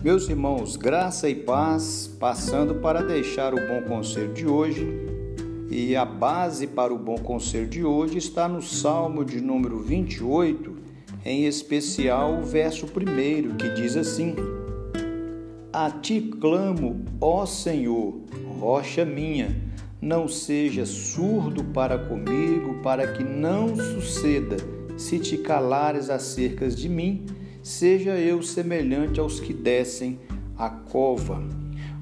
Meus irmãos, graça e paz, passando para deixar o bom conselho de hoje. E a base para o bom conselho de hoje está no Salmo de número 28, em especial o verso 1, que diz assim: A ti clamo, ó Senhor, rocha minha, não seja surdo para comigo, para que não suceda, se te calares acerca de mim seja eu semelhante aos que descem a cova.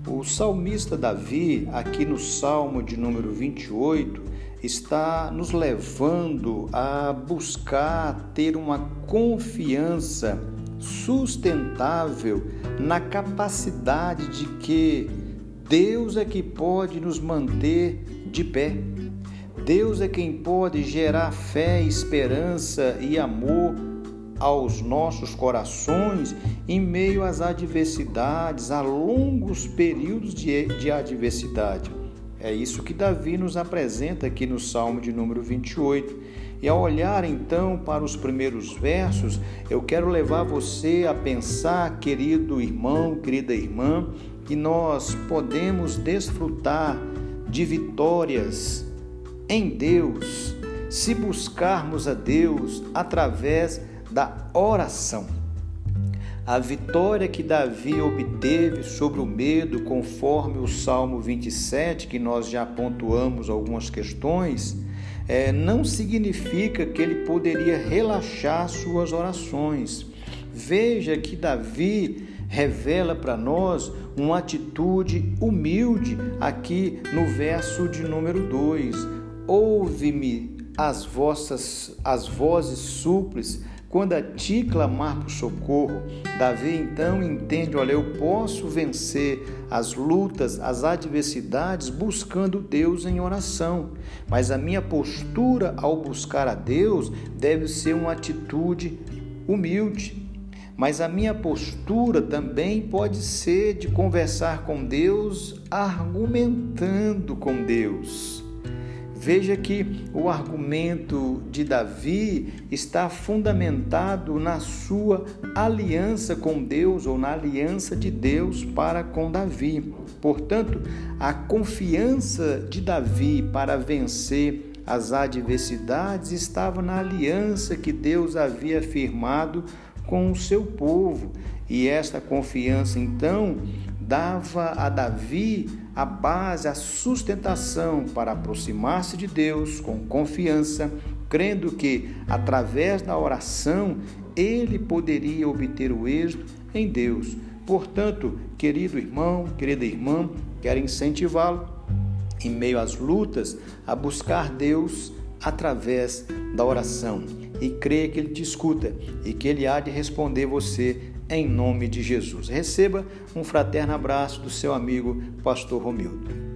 O salmista Davi, aqui no Salmo de número 28, está nos levando a buscar ter uma confiança sustentável na capacidade de que Deus é que pode nos manter de pé. Deus é quem pode gerar fé, esperança e amor aos nossos corações em meio às adversidades, a longos períodos de, de adversidade. É isso que Davi nos apresenta aqui no Salmo de número 28. E ao olhar então para os primeiros versos, eu quero levar você a pensar, querido irmão, querida irmã, que nós podemos desfrutar de vitórias em Deus se buscarmos a Deus através da oração. A vitória que Davi obteve sobre o medo, conforme o Salmo 27, que nós já pontuamos algumas questões, é, não significa que ele poderia relaxar suas orações. Veja que Davi revela para nós uma atitude humilde aqui no verso de número 2. Ouve-me as vossas as vozes súplicas quando a ti clamar por socorro, Davi então entende: olha, eu posso vencer as lutas, as adversidades buscando Deus em oração, mas a minha postura ao buscar a Deus deve ser uma atitude humilde. Mas a minha postura também pode ser de conversar com Deus argumentando com Deus. Veja que o argumento de Davi está fundamentado na sua aliança com Deus ou na aliança de Deus para com Davi. Portanto, a confiança de Davi para vencer as adversidades estava na aliança que Deus havia firmado com o seu povo. E esta confiança, então, dava a Davi a base, a sustentação para aproximar-se de Deus com confiança, crendo que, através da oração, ele poderia obter o êxito em Deus. Portanto, querido irmão, querida irmã, quero incentivá-lo, em meio às lutas, a buscar Deus através da oração e creia que Ele te escuta e que Ele há de responder você em nome de Jesus. Receba um fraterno abraço do seu amigo Pastor Romildo.